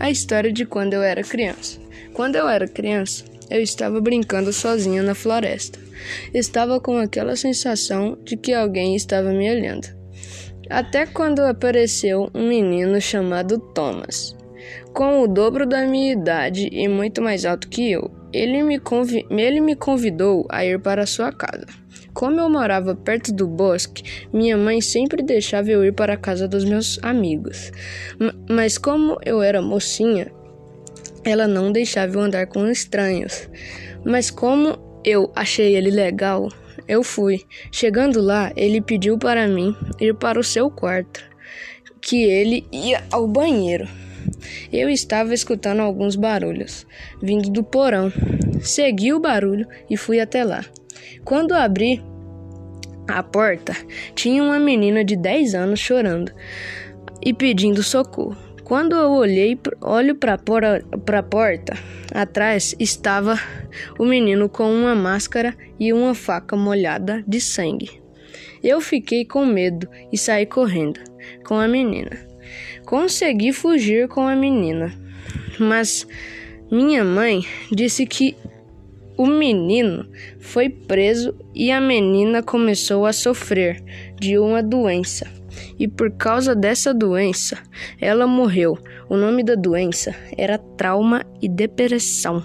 A história de quando eu era criança. Quando eu era criança, eu estava brincando sozinha na floresta. Estava com aquela sensação de que alguém estava me olhando. Até quando apareceu um menino chamado Thomas, com o dobro da minha idade e muito mais alto que eu. Ele me, convi ele me convidou a ir para sua casa. Como eu morava perto do bosque, minha mãe sempre deixava eu ir para a casa dos meus amigos. M mas como eu era mocinha, ela não deixava eu andar com estranhos. Mas como eu achei ele legal, eu fui. Chegando lá, ele pediu para mim ir para o seu quarto, que ele ia ao banheiro. Eu estava escutando alguns barulhos vindo do porão. Segui o barulho e fui até lá. Quando abri a porta, tinha uma menina de 10 anos chorando e pedindo socorro. Quando eu olhei, olho para a porta, atrás estava o menino com uma máscara e uma faca molhada de sangue. Eu fiquei com medo e saí correndo com a menina. Consegui fugir com a menina, mas minha mãe disse que o menino foi preso e a menina começou a sofrer de uma doença. E por causa dessa doença, ela morreu. O nome da doença era trauma e depressão.